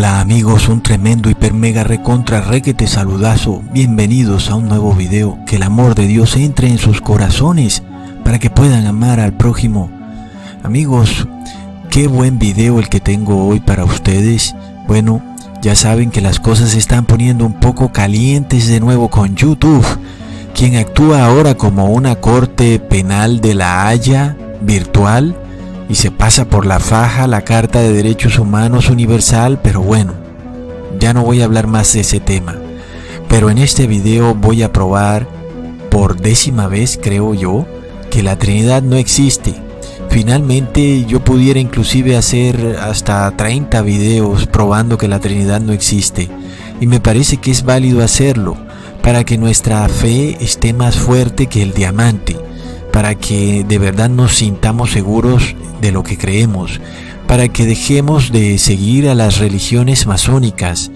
Hola amigos, un tremendo hiper mega recontra requete saludazo. Bienvenidos a un nuevo video. Que el amor de Dios entre en sus corazones para que puedan amar al prójimo. Amigos, qué buen video el que tengo hoy para ustedes. Bueno, ya saben que las cosas se están poniendo un poco calientes de nuevo con YouTube, quien actúa ahora como una corte penal de la Haya virtual y se pasa por la faja la Carta de Derechos Humanos Universal, pero bueno, ya no voy a hablar más de ese tema. Pero en este video voy a probar, por décima vez creo yo, que la Trinidad no existe. Finalmente yo pudiera inclusive hacer hasta 30 videos probando que la Trinidad no existe. Y me parece que es válido hacerlo para que nuestra fe esté más fuerte que el diamante para que de verdad nos sintamos seguros de lo que creemos, para que dejemos de seguir a las religiones masónicas,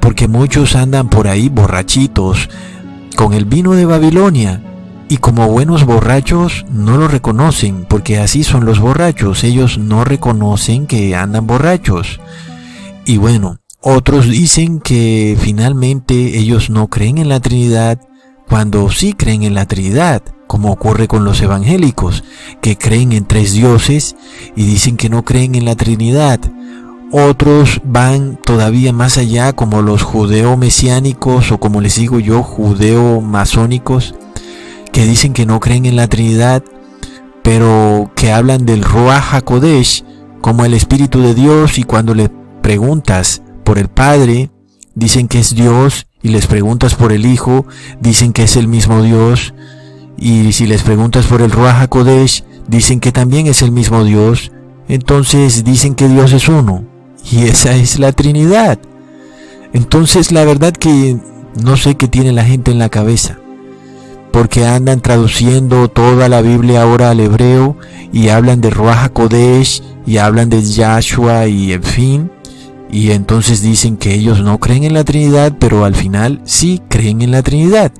porque muchos andan por ahí borrachitos con el vino de Babilonia y como buenos borrachos no lo reconocen, porque así son los borrachos, ellos no reconocen que andan borrachos. Y bueno, otros dicen que finalmente ellos no creen en la Trinidad cuando sí creen en la Trinidad como ocurre con los evangélicos, que creen en tres dioses y dicen que no creen en la Trinidad. Otros van todavía más allá, como los judeo-mesiánicos o como les digo yo, judeo-masónicos, que dicen que no creen en la Trinidad, pero que hablan del Ruach HaKodesh como el Espíritu de Dios y cuando le preguntas por el Padre, dicen que es Dios y les preguntas por el Hijo, dicen que es el mismo Dios y si les preguntas por el Ruach HaKodesh, dicen que también es el mismo Dios. Entonces dicen que Dios es uno. Y esa es la Trinidad. Entonces la verdad que no sé qué tiene la gente en la cabeza. Porque andan traduciendo toda la Biblia ahora al hebreo y hablan de Ruach HaKodesh y hablan de Yahshua y en fin. Y entonces dicen que ellos no creen en la Trinidad, pero al final sí creen en la Trinidad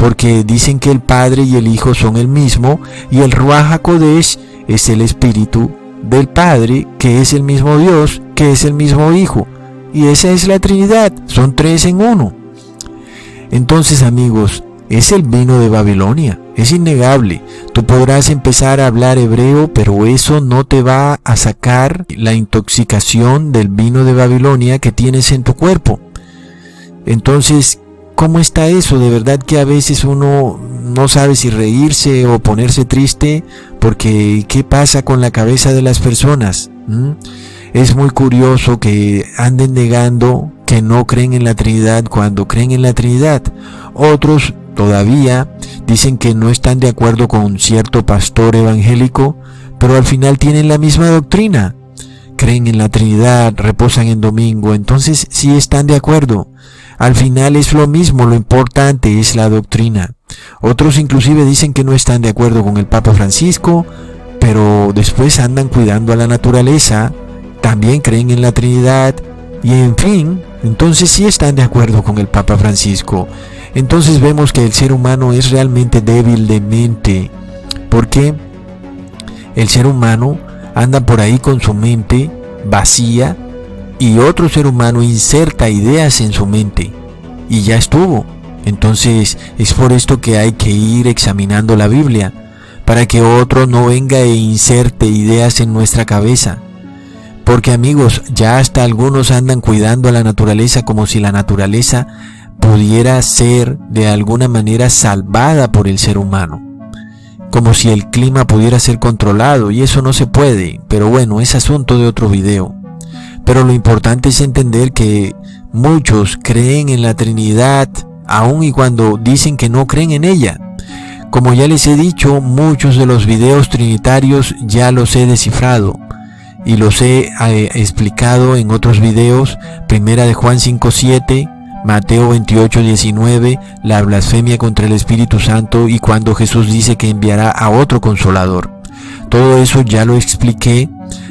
porque dicen que el Padre y el Hijo son el mismo y el Ruach HaKodesh es el Espíritu del Padre, que es el mismo Dios, que es el mismo Hijo. Y esa es la Trinidad, son tres en uno. Entonces amigos, es el vino de Babilonia, es innegable. Tú podrás empezar a hablar hebreo, pero eso no te va a sacar la intoxicación del vino de Babilonia que tienes en tu cuerpo. Entonces, ¿Cómo está eso? De verdad que a veces uno no sabe si reírse o ponerse triste porque ¿qué pasa con la cabeza de las personas? ¿Mm? Es muy curioso que anden negando que no creen en la Trinidad cuando creen en la Trinidad. Otros todavía dicen que no están de acuerdo con cierto pastor evangélico, pero al final tienen la misma doctrina. Creen en la Trinidad, reposan en domingo, entonces sí están de acuerdo. Al final es lo mismo, lo importante es la doctrina. Otros inclusive dicen que no están de acuerdo con el Papa Francisco, pero después andan cuidando a la naturaleza, también creen en la Trinidad y en fin, entonces sí están de acuerdo con el Papa Francisco. Entonces vemos que el ser humano es realmente débil de mente, porque el ser humano anda por ahí con su mente vacía y otro ser humano inserta ideas en su mente y ya estuvo. Entonces es por esto que hay que ir examinando la Biblia, para que otro no venga e inserte ideas en nuestra cabeza. Porque amigos, ya hasta algunos andan cuidando a la naturaleza como si la naturaleza pudiera ser de alguna manera salvada por el ser humano. Como si el clima pudiera ser controlado y eso no se puede, pero bueno, es asunto de otro video. Pero lo importante es entender que muchos creen en la Trinidad aun y cuando dicen que no creen en ella. Como ya les he dicho, muchos de los videos trinitarios ya los he descifrado y los he eh, explicado en otros videos, primera de Juan 5.7, Mateo 28.19, la blasfemia contra el Espíritu Santo y cuando Jesús dice que enviará a otro consolador. Todo eso ya lo expliqué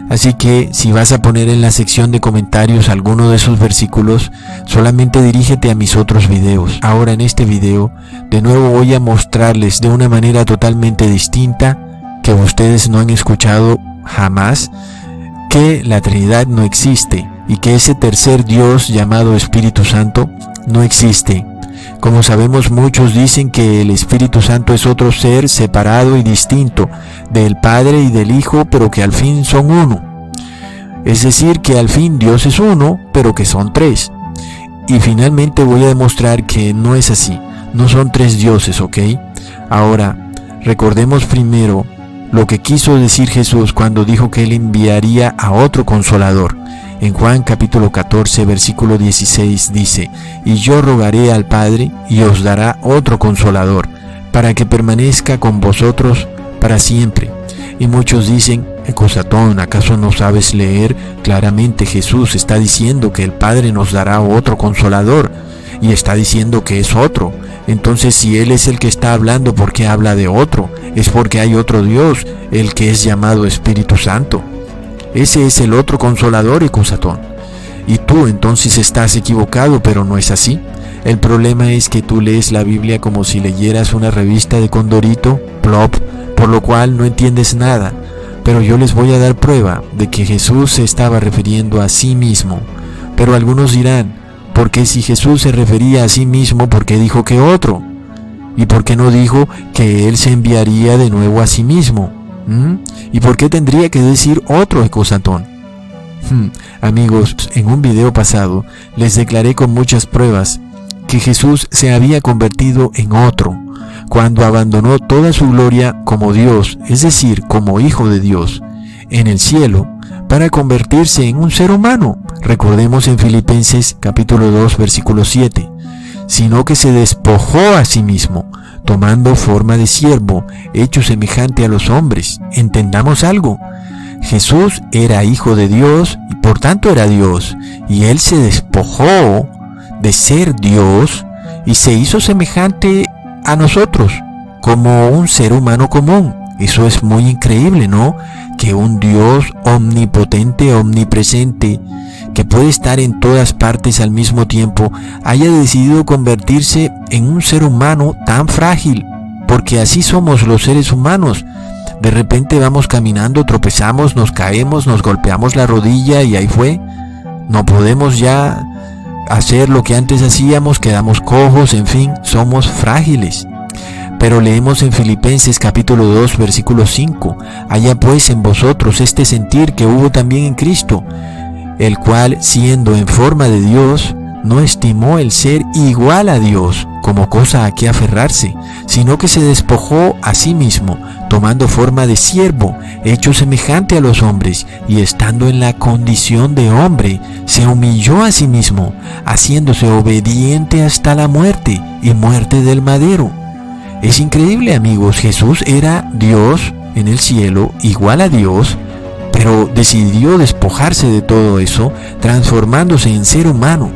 Así que si vas a poner en la sección de comentarios alguno de esos versículos, solamente dirígete a mis otros videos. Ahora en este video, de nuevo voy a mostrarles de una manera totalmente distinta, que ustedes no han escuchado jamás, que la Trinidad no existe y que ese tercer Dios llamado Espíritu Santo no existe. Como sabemos muchos dicen que el Espíritu Santo es otro ser separado y distinto del Padre y del Hijo, pero que al fin son uno. Es decir, que al fin Dios es uno, pero que son tres. Y finalmente voy a demostrar que no es así. No son tres dioses, ¿ok? Ahora, recordemos primero lo que quiso decir Jesús cuando dijo que Él enviaría a otro consolador. En Juan capítulo 14, versículo 16 dice, Y yo rogaré al Padre y os dará otro consolador, para que permanezca con vosotros para siempre. Y muchos dicen, Ecosatón, ¿acaso no sabes leer? Claramente Jesús está diciendo que el Padre nos dará otro consolador y está diciendo que es otro. Entonces si Él es el que está hablando, ¿por qué habla de otro? Es porque hay otro Dios, el que es llamado Espíritu Santo. Ese es el otro consolador, Ecosatón. Y tú entonces estás equivocado, pero no es así. El problema es que tú lees la Biblia como si leyeras una revista de Condorito, plop, por lo cual no entiendes nada. Pero yo les voy a dar prueba de que Jesús se estaba refiriendo a sí mismo. Pero algunos dirán, porque si Jesús se refería a sí mismo, ¿por qué dijo que otro? ¿Y por qué no dijo que Él se enviaría de nuevo a sí mismo? ¿Mm? ¿Y por qué tendría que decir otro ecosatón? Hmm, amigos, en un video pasado les declaré con muchas pruebas que Jesús se había convertido en otro cuando abandonó toda su gloria como Dios, es decir, como Hijo de Dios, en el cielo, para convertirse en un ser humano. Recordemos en Filipenses capítulo 2 versículo 7, sino que se despojó a sí mismo, tomando forma de siervo, hecho semejante a los hombres. Entendamos algo. Jesús era hijo de Dios y por tanto era Dios, y él se despojó de ser Dios y se hizo semejante a nosotros como un ser humano común. Eso es muy increíble, ¿no? Que un Dios omnipotente, omnipresente, que puede estar en todas partes al mismo tiempo, haya decidido convertirse en un ser humano tan frágil, porque así somos los seres humanos. De repente vamos caminando, tropezamos, nos caemos, nos golpeamos la rodilla y ahí fue. No podemos ya hacer lo que antes hacíamos, quedamos cojos, en fin, somos frágiles. Pero leemos en Filipenses capítulo 2 versículo 5, Allá pues en vosotros este sentir que hubo también en Cristo, el cual siendo en forma de Dios, no estimó el ser igual a Dios como cosa a que aferrarse, sino que se despojó a sí mismo, tomando forma de siervo, hecho semejante a los hombres, y estando en la condición de hombre, se humilló a sí mismo, haciéndose obediente hasta la muerte y muerte del madero. Es increíble amigos, Jesús era Dios en el cielo, igual a Dios, pero decidió despojarse de todo eso, transformándose en ser humano.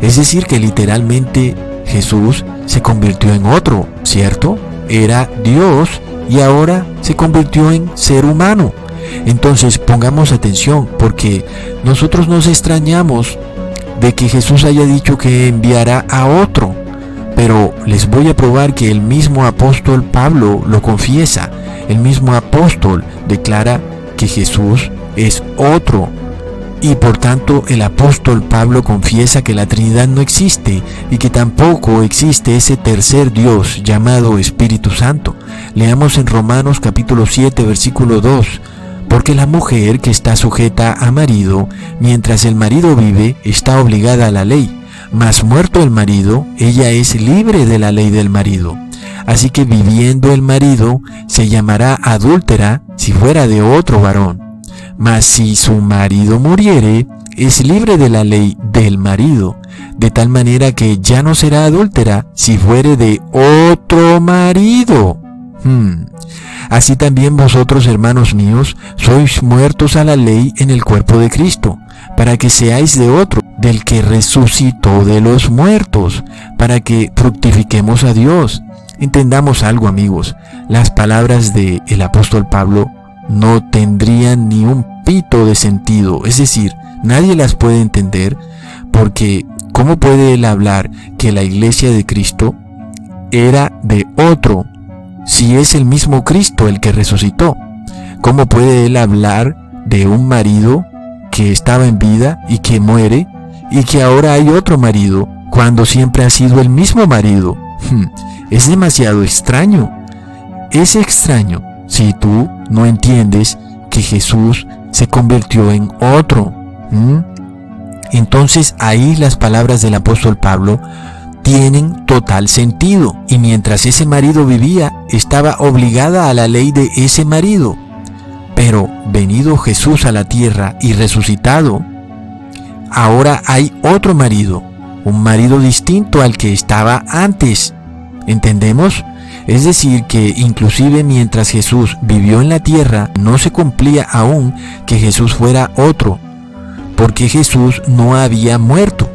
Es decir, que literalmente Jesús se convirtió en otro, ¿cierto? Era Dios y ahora se convirtió en ser humano. Entonces pongamos atención porque nosotros nos extrañamos de que Jesús haya dicho que enviará a otro. Pero les voy a probar que el mismo apóstol Pablo lo confiesa. El mismo apóstol declara Jesús es otro y por tanto el apóstol Pablo confiesa que la Trinidad no existe y que tampoco existe ese tercer Dios llamado Espíritu Santo. Leamos en Romanos capítulo 7 versículo 2. Porque la mujer que está sujeta a marido, mientras el marido vive, está obligada a la ley. Mas muerto el marido, ella es libre de la ley del marido. Así que viviendo el marido, se llamará adúltera si fuera de otro varón mas si su marido muriere, es libre de la ley del marido, de tal manera que ya no será adúltera si fuere de otro marido. Hmm. Así también vosotros, hermanos míos, sois muertos a la ley en el cuerpo de Cristo, para que seáis de otro, del que resucitó de los muertos, para que fructifiquemos a Dios. Entendamos algo, amigos. Las palabras del el apóstol Pablo no tendrían ni un pito de sentido. Es decir, nadie las puede entender porque ¿cómo puede él hablar que la iglesia de Cristo era de otro si es el mismo Cristo el que resucitó? ¿Cómo puede él hablar de un marido que estaba en vida y que muere y que ahora hay otro marido cuando siempre ha sido el mismo marido. Es demasiado extraño. Es extraño si tú no entiendes que Jesús se convirtió en otro. Entonces ahí las palabras del apóstol Pablo tienen total sentido. Y mientras ese marido vivía, estaba obligada a la ley de ese marido. Pero venido Jesús a la tierra y resucitado, ahora hay otro marido, un marido distinto al que estaba antes. ¿Entendemos? Es decir, que inclusive mientras Jesús vivió en la tierra, no se cumplía aún que Jesús fuera otro, porque Jesús no había muerto.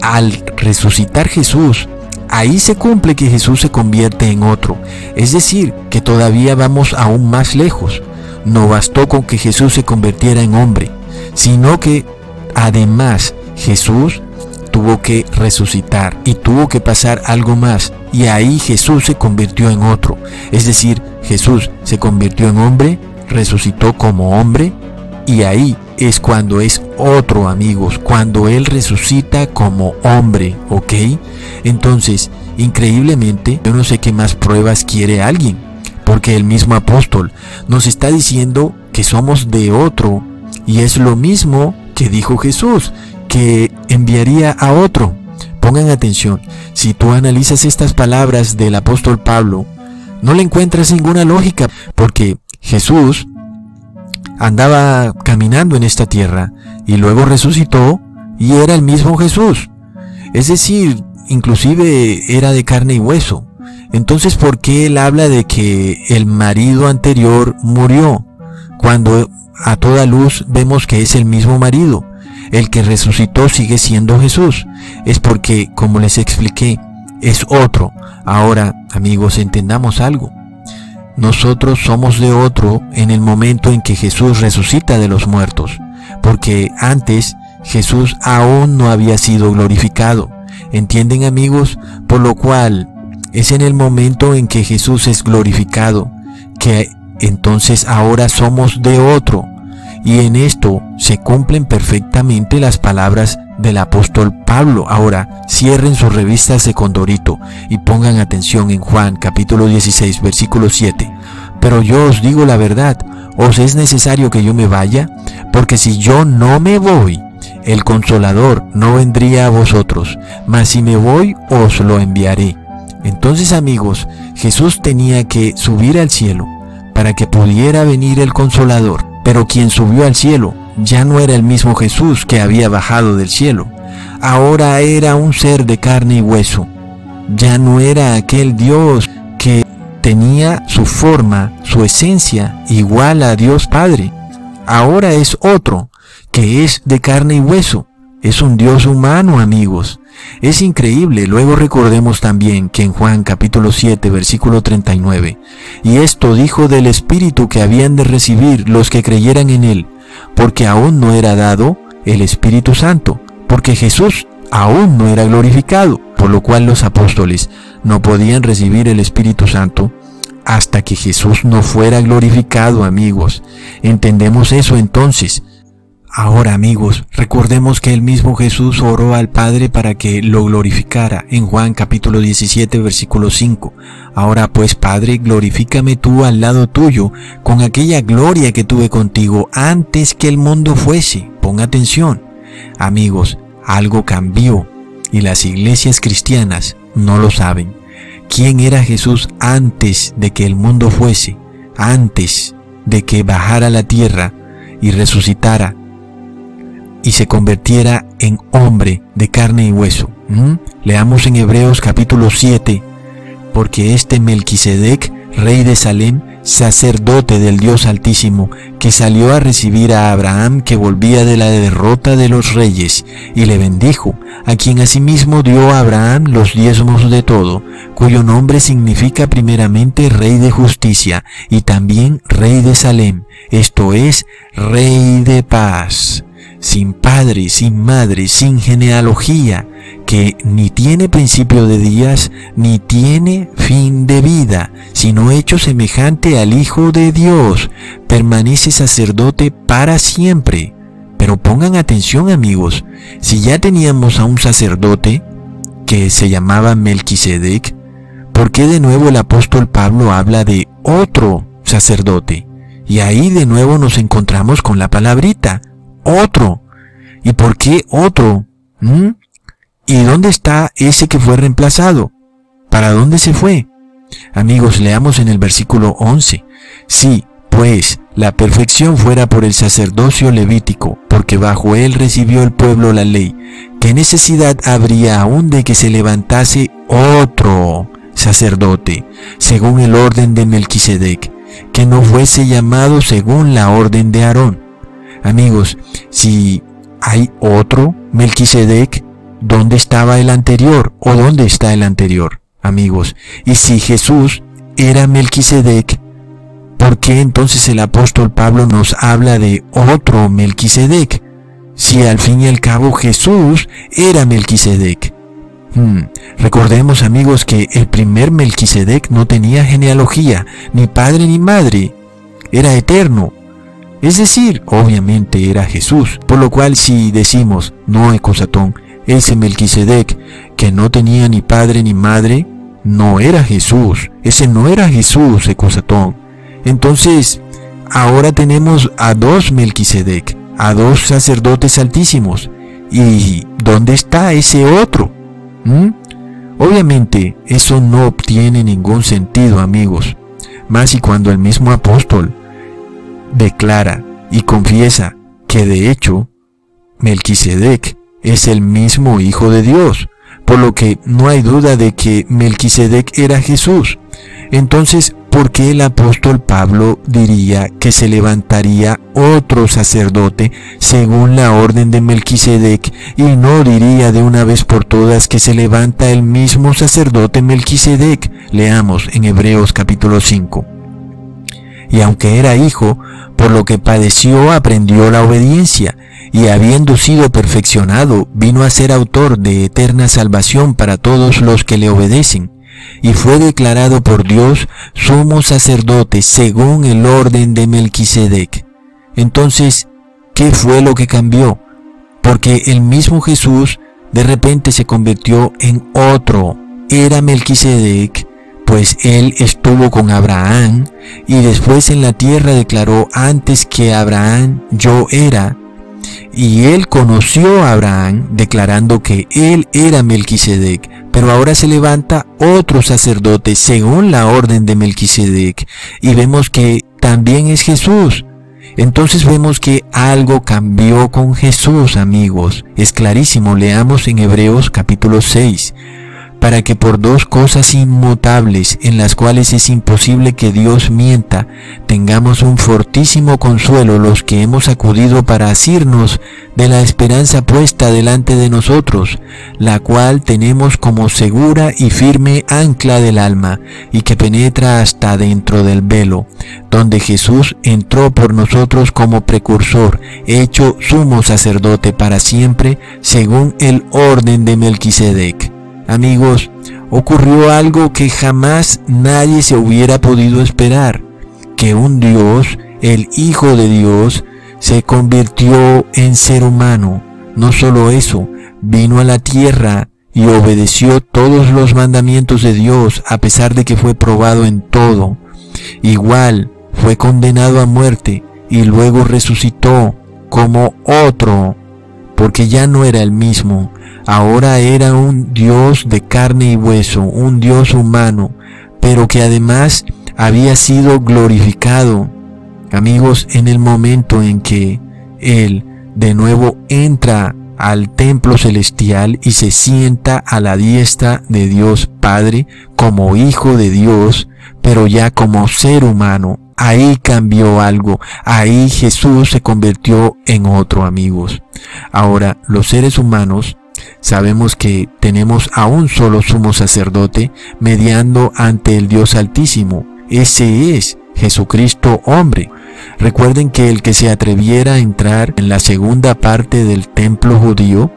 Al resucitar Jesús, ahí se cumple que Jesús se convierte en otro. Es decir, que todavía vamos aún más lejos. No bastó con que Jesús se convirtiera en hombre, sino que además Jesús tuvo que resucitar y tuvo que pasar algo más. Y ahí Jesús se convirtió en otro. Es decir, Jesús se convirtió en hombre, resucitó como hombre y ahí es cuando es otro, amigos, cuando Él resucita como hombre, ¿ok? Entonces, increíblemente, yo no sé qué más pruebas quiere alguien, porque el mismo apóstol nos está diciendo que somos de otro, y es lo mismo que dijo Jesús, que enviaría a otro. Pongan atención, si tú analizas estas palabras del apóstol Pablo, no le encuentras ninguna lógica, porque Jesús andaba caminando en esta tierra y luego resucitó y era el mismo Jesús. Es decir, inclusive era de carne y hueso. Entonces, ¿por qué él habla de que el marido anterior murió? Cuando a toda luz vemos que es el mismo marido. El que resucitó sigue siendo Jesús. Es porque, como les expliqué, es otro. Ahora, amigos, entendamos algo. Nosotros somos de otro en el momento en que Jesús resucita de los muertos, porque antes Jesús aún no había sido glorificado. ¿Entienden amigos? Por lo cual es en el momento en que Jesús es glorificado que entonces ahora somos de otro. Y en esto se cumplen perfectamente las palabras del apóstol Pablo. Ahora, cierren sus revistas de Condorito y pongan atención en Juan capítulo 16 versículo 7. Pero yo os digo la verdad, os es necesario que yo me vaya, porque si yo no me voy, el consolador no vendría a vosotros, mas si me voy, os lo enviaré. Entonces amigos, Jesús tenía que subir al cielo para que pudiera venir el consolador. Pero quien subió al cielo ya no era el mismo Jesús que había bajado del cielo. Ahora era un ser de carne y hueso. Ya no era aquel Dios que tenía su forma, su esencia igual a Dios Padre. Ahora es otro, que es de carne y hueso. Es un Dios humano, amigos. Es increíble. Luego recordemos también que en Juan capítulo 7, versículo 39, y esto dijo del Espíritu que habían de recibir los que creyeran en Él, porque aún no era dado el Espíritu Santo, porque Jesús aún no era glorificado, por lo cual los apóstoles no podían recibir el Espíritu Santo hasta que Jesús no fuera glorificado, amigos. ¿Entendemos eso entonces? Ahora amigos, recordemos que el mismo Jesús oró al Padre para que lo glorificara en Juan capítulo 17 versículo 5. Ahora pues Padre, glorifícame tú al lado tuyo con aquella gloria que tuve contigo antes que el mundo fuese. Pon atención. Amigos, algo cambió y las iglesias cristianas no lo saben. ¿Quién era Jesús antes de que el mundo fuese? Antes de que bajara la tierra y resucitara y se convirtiera en hombre de carne y hueso. Leamos en Hebreos capítulo 7, porque este Melquisedec, rey de Salem, sacerdote del Dios Altísimo, que salió a recibir a Abraham que volvía de la derrota de los reyes, y le bendijo, a quien asimismo dio a Abraham los diezmos de todo, cuyo nombre significa primeramente Rey de Justicia, y también Rey de Salem, esto es, Rey de Paz. Sin padre, sin madre, sin genealogía, que ni tiene principio de días, ni tiene fin de vida, sino hecho semejante al Hijo de Dios, permanece sacerdote para siempre. Pero pongan atención amigos, si ya teníamos a un sacerdote que se llamaba Melquisedec, ¿por qué de nuevo el apóstol Pablo habla de otro sacerdote? Y ahí de nuevo nos encontramos con la palabrita, otro. ¿Y por qué otro? ¿Mm? ¿Y dónde está ese que fue reemplazado? ¿Para dónde se fue? Amigos, leamos en el versículo 11. Sí, pues la perfección fuera por el sacerdocio levítico, porque bajo él recibió el pueblo la ley, ¿qué necesidad habría aún de que se levantase otro sacerdote, según el orden de Melquisedec, que no fuese llamado según la orden de Aarón? Amigos, si hay otro Melquisedec, ¿dónde estaba el anterior o dónde está el anterior? Amigos, y si Jesús era Melquisedec, ¿por qué entonces el apóstol Pablo nos habla de otro Melquisedec? Si al fin y al cabo Jesús era Melquisedec. Hmm, recordemos amigos que el primer Melquisedec no tenía genealogía, ni padre ni madre, era eterno, es decir, obviamente era Jesús, por lo cual si decimos no Ecosatón, ese Melquisedec que no tenía ni padre ni madre, no era Jesús, ese no era Jesús Ecosatón. Entonces, ahora tenemos a dos Melquisedec, a dos sacerdotes altísimos. ¿Y dónde está ese otro? ¿Mm? Obviamente, eso no obtiene ningún sentido, amigos. Más y cuando el mismo apóstol declara y confiesa que de hecho Melquisedec es el mismo Hijo de Dios, por lo que no hay duda de que Melquisedec era Jesús. Entonces, ¿por qué el apóstol Pablo diría que se levantaría otro sacerdote según la orden de Melquisedec y no diría de una vez por todas que se levanta el mismo sacerdote Melquisedec? Leamos en Hebreos capítulo 5 y aunque era hijo, por lo que padeció aprendió la obediencia, y habiendo sido perfeccionado, vino a ser autor de eterna salvación para todos los que le obedecen, y fue declarado por Dios sumo sacerdote según el orden de Melquisedec. Entonces, ¿qué fue lo que cambió? Porque el mismo Jesús de repente se convirtió en otro. Era Melquisedec pues él estuvo con Abraham y después en la tierra declaró antes que Abraham yo era. Y él conoció a Abraham declarando que él era Melquisedec, pero ahora se levanta otro sacerdote según la orden de Melquisedec y vemos que también es Jesús. Entonces vemos que algo cambió con Jesús, amigos. Es clarísimo, leamos en Hebreos capítulo 6 para que por dos cosas inmutables en las cuales es imposible que Dios mienta, tengamos un fortísimo consuelo los que hemos acudido para asirnos de la esperanza puesta delante de nosotros, la cual tenemos como segura y firme ancla del alma, y que penetra hasta dentro del velo, donde Jesús entró por nosotros como precursor, hecho sumo sacerdote para siempre, según el orden de Melquisedec amigos, ocurrió algo que jamás nadie se hubiera podido esperar, que un Dios, el Hijo de Dios, se convirtió en ser humano. No solo eso, vino a la tierra y obedeció todos los mandamientos de Dios a pesar de que fue probado en todo. Igual fue condenado a muerte y luego resucitó como otro, porque ya no era el mismo, ahora era un Dios de carne y hueso, un Dios humano, pero que además había sido glorificado. Amigos, en el momento en que Él de nuevo entra al templo celestial y se sienta a la diestra de Dios Padre como Hijo de Dios, pero ya como ser humano. Ahí cambió algo, ahí Jesús se convirtió en otro amigos. Ahora, los seres humanos Sabemos que tenemos a un solo sumo sacerdote mediando ante el Dios Altísimo. Ese es Jesucristo hombre. Recuerden que el que se atreviera a entrar en la segunda parte del templo judío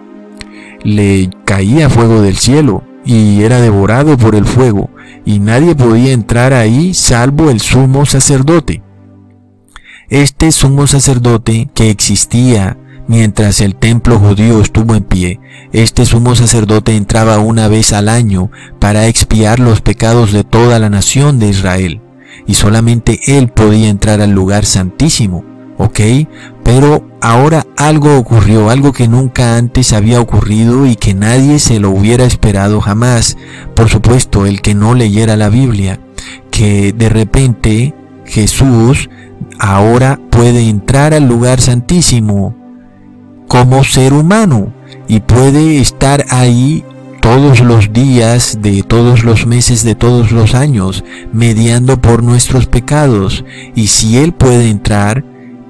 le caía fuego del cielo y era devorado por el fuego, y nadie podía entrar ahí salvo el sumo sacerdote. Este sumo sacerdote que existía mientras el templo judío estuvo en pie, este sumo sacerdote entraba una vez al año para expiar los pecados de toda la nación de Israel, y solamente él podía entrar al lugar santísimo, ¿ok? Pero ahora algo ocurrió, algo que nunca antes había ocurrido y que nadie se lo hubiera esperado jamás. Por supuesto, el que no leyera la Biblia, que de repente Jesús ahora puede entrar al lugar santísimo como ser humano y puede estar ahí todos los días de todos los meses de todos los años, mediando por nuestros pecados. Y si Él puede entrar,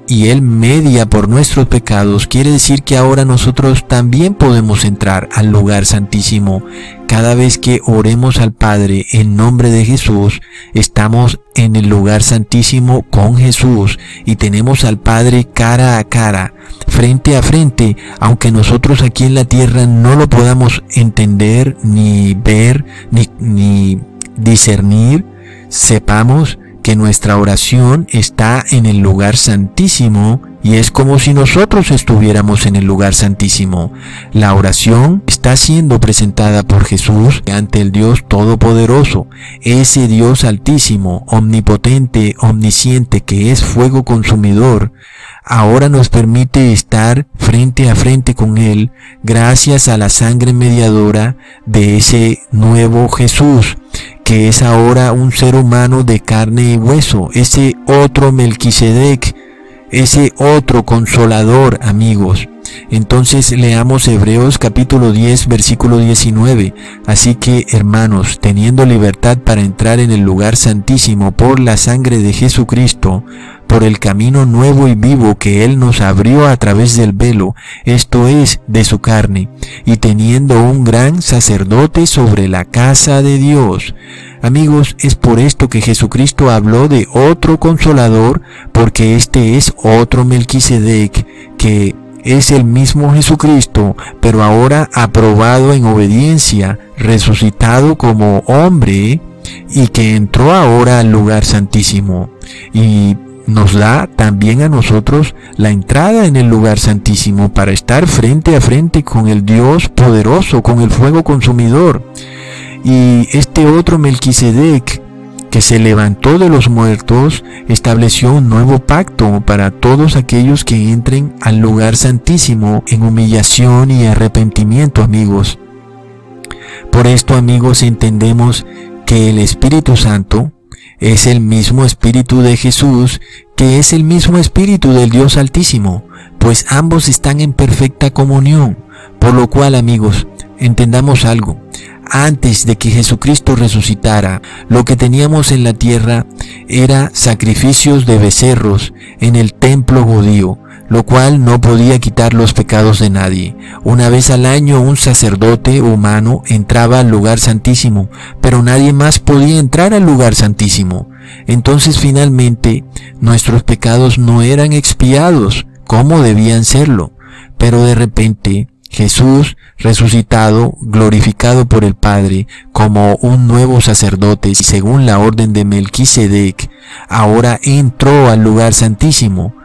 y Él media por nuestros pecados, quiere decir que ahora nosotros también podemos entrar al lugar santísimo. Cada vez que oremos al Padre en nombre de Jesús, estamos en el lugar santísimo con Jesús y tenemos al Padre cara a cara, frente a frente, aunque nosotros aquí en la tierra no lo podamos entender, ni ver, ni, ni discernir, sepamos que nuestra oración está en el lugar santísimo y es como si nosotros estuviéramos en el lugar santísimo. La oración está siendo presentada por Jesús ante el Dios Todopoderoso, ese Dios altísimo, omnipotente, omnisciente, que es fuego consumidor. Ahora nos permite estar frente a frente con Él gracias a la sangre mediadora de ese nuevo Jesús que es ahora un ser humano de carne y hueso, ese otro Melquisedec, ese otro consolador, amigos. Entonces leamos Hebreos capítulo 10 versículo 19. Así que hermanos, teniendo libertad para entrar en el lugar santísimo por la sangre de Jesucristo, por el camino nuevo y vivo que Él nos abrió a través del velo, esto es, de su carne, y teniendo un gran sacerdote sobre la casa de Dios. Amigos, es por esto que Jesucristo habló de otro consolador, porque este es otro Melquisedec, que es el mismo Jesucristo, pero ahora aprobado en obediencia, resucitado como hombre, y que entró ahora al lugar santísimo. Y nos da también a nosotros la entrada en el lugar santísimo para estar frente a frente con el Dios poderoso, con el fuego consumidor. Y este otro Melquisedec que se levantó de los muertos, estableció un nuevo pacto para todos aquellos que entren al lugar santísimo en humillación y arrepentimiento, amigos. Por esto, amigos, entendemos que el Espíritu Santo es el mismo Espíritu de Jesús, que es el mismo Espíritu del Dios Altísimo, pues ambos están en perfecta comunión. Por lo cual, amigos, entendamos algo antes de que Jesucristo resucitara, lo que teníamos en la tierra era sacrificios de becerros en el templo judío, lo cual no podía quitar los pecados de nadie. Una vez al año un sacerdote humano entraba al lugar santísimo, pero nadie más podía entrar al lugar santísimo. Entonces finalmente nuestros pecados no eran expiados como debían serlo, pero de repente Jesús, resucitado, glorificado por el Padre, como un nuevo sacerdote, según la orden de Melquisedec, ahora entró al lugar santísimo.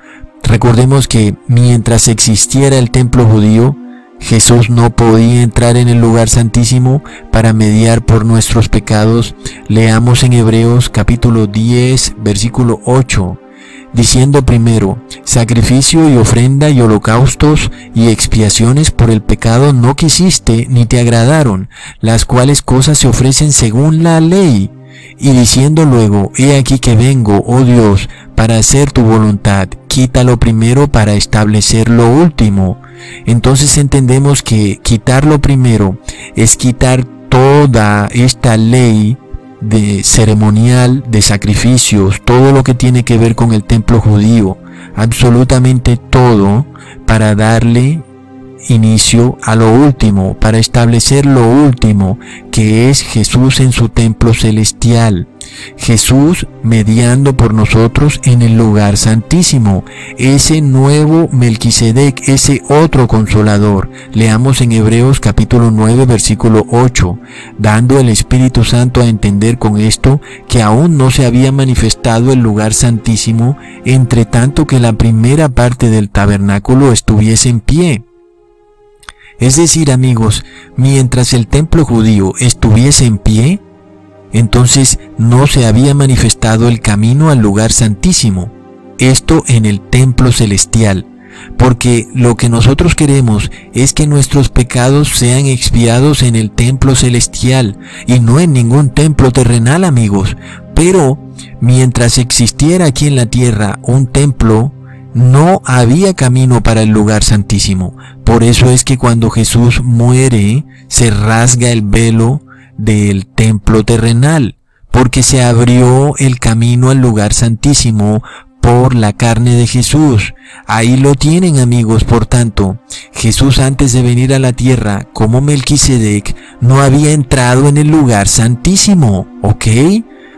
Recordemos que mientras existiera el templo judío, Jesús no podía entrar en el lugar santísimo para mediar por nuestros pecados. Leamos en Hebreos capítulo 10, versículo 8 diciendo primero, sacrificio y ofrenda y holocaustos y expiaciones por el pecado no quisiste ni te agradaron, las cuales cosas se ofrecen según la ley. Y diciendo luego, he aquí que vengo, oh Dios, para hacer tu voluntad, quítalo primero para establecer lo último. Entonces entendemos que quitar lo primero es quitar toda esta ley de ceremonial, de sacrificios, todo lo que tiene que ver con el templo judío, absolutamente todo para darle inicio a lo último, para establecer lo último, que es Jesús en su templo celestial. Jesús mediando por nosotros en el lugar santísimo, ese nuevo Melquisedec, ese otro consolador. Leamos en Hebreos capítulo 9 versículo 8, dando el Espíritu Santo a entender con esto que aún no se había manifestado el lugar santísimo, entre tanto que la primera parte del tabernáculo estuviese en pie. Es decir, amigos, mientras el templo judío estuviese en pie, entonces no se había manifestado el camino al lugar santísimo, esto en el templo celestial, porque lo que nosotros queremos es que nuestros pecados sean expiados en el templo celestial y no en ningún templo terrenal, amigos. Pero mientras existiera aquí en la tierra un templo, no había camino para el lugar santísimo. Por eso es que cuando Jesús muere, se rasga el velo del templo terrenal, porque se abrió el camino al lugar santísimo por la carne de Jesús. Ahí lo tienen amigos, por tanto, Jesús antes de venir a la tierra como Melquisedec no había entrado en el lugar santísimo, ¿ok?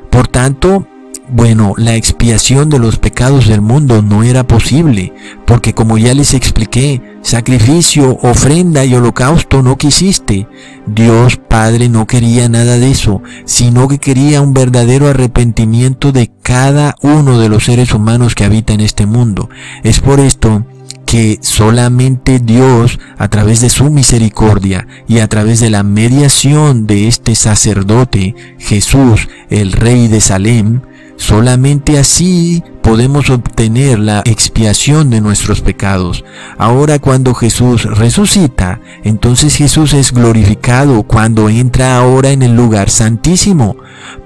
Por tanto, bueno, la expiación de los pecados del mundo no era posible, porque como ya les expliqué, sacrificio, ofrenda y holocausto no quisiste. Dios Padre no quería nada de eso, sino que quería un verdadero arrepentimiento de cada uno de los seres humanos que habita en este mundo. Es por esto que solamente Dios, a través de su misericordia y a través de la mediación de este sacerdote, Jesús, el Rey de Salem, Solamente así podemos obtener la expiación de nuestros pecados. Ahora cuando Jesús resucita, entonces Jesús es glorificado cuando entra ahora en el lugar santísimo,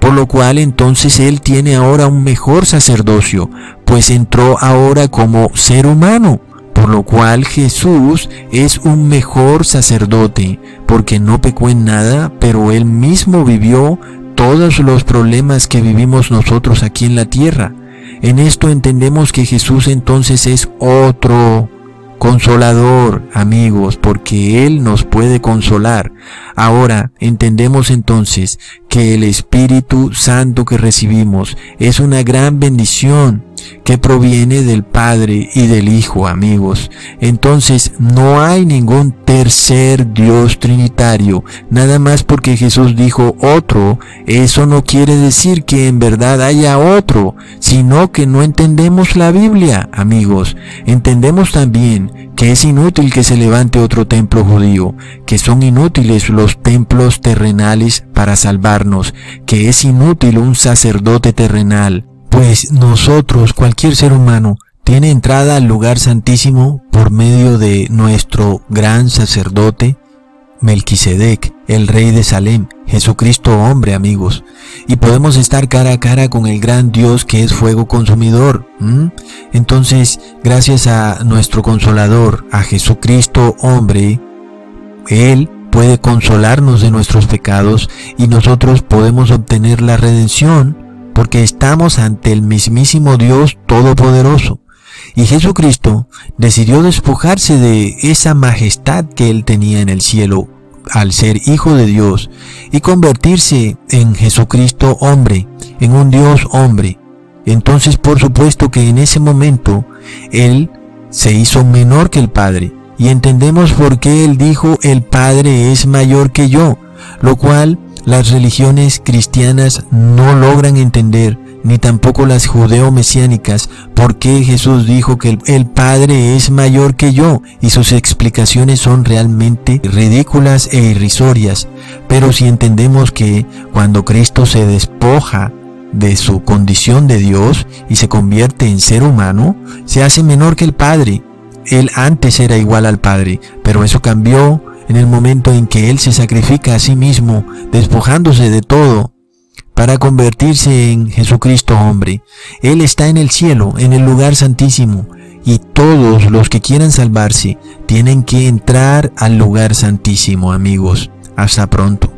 por lo cual entonces Él tiene ahora un mejor sacerdocio, pues entró ahora como ser humano. Por lo cual Jesús es un mejor sacerdote, porque no pecó en nada, pero Él mismo vivió todos los problemas que vivimos nosotros aquí en la tierra. En esto entendemos que Jesús entonces es otro consolador, amigos, porque Él nos puede consolar. Ahora entendemos entonces que el Espíritu Santo que recibimos es una gran bendición que proviene del Padre y del Hijo, amigos. Entonces no hay ningún tercer Dios trinitario, nada más porque Jesús dijo otro, eso no quiere decir que en verdad haya otro, sino que no entendemos la Biblia, amigos. Entendemos también que es inútil que se levante otro templo judío, que son inútiles los templos terrenales para salvarnos, que es inútil un sacerdote terrenal, pues nosotros, cualquier ser humano, tiene entrada al lugar santísimo por medio de nuestro gran sacerdote, Melquisedec, el rey de Salem, Jesucristo hombre, amigos, y podemos estar cara a cara con el gran Dios que es fuego consumidor. Entonces, gracias a nuestro consolador, a Jesucristo hombre, Él puede consolarnos de nuestros pecados y nosotros podemos obtener la redención porque estamos ante el mismísimo Dios Todopoderoso. Y Jesucristo decidió despojarse de esa majestad que él tenía en el cielo al ser hijo de Dios y convertirse en Jesucristo hombre, en un Dios hombre. Entonces por supuesto que en ese momento él se hizo menor que el Padre y entendemos por qué él dijo el Padre es mayor que yo, lo cual las religiones cristianas no logran entender, ni tampoco las judeo-mesiánicas, por qué Jesús dijo que el, Padre es mayor que yo, y sus explicaciones son realmente ridículas e irrisorias. Pero si entendemos que cuando Cristo se despoja de su condición de Dios y se convierte en ser humano, se hace menor que el Padre. Él antes era igual al Padre, pero eso cambió en el momento en que Él se sacrifica a sí mismo, despojándose de todo, para convertirse en Jesucristo hombre. Él está en el cielo, en el lugar santísimo, y todos los que quieran salvarse tienen que entrar al lugar santísimo, amigos. Hasta pronto.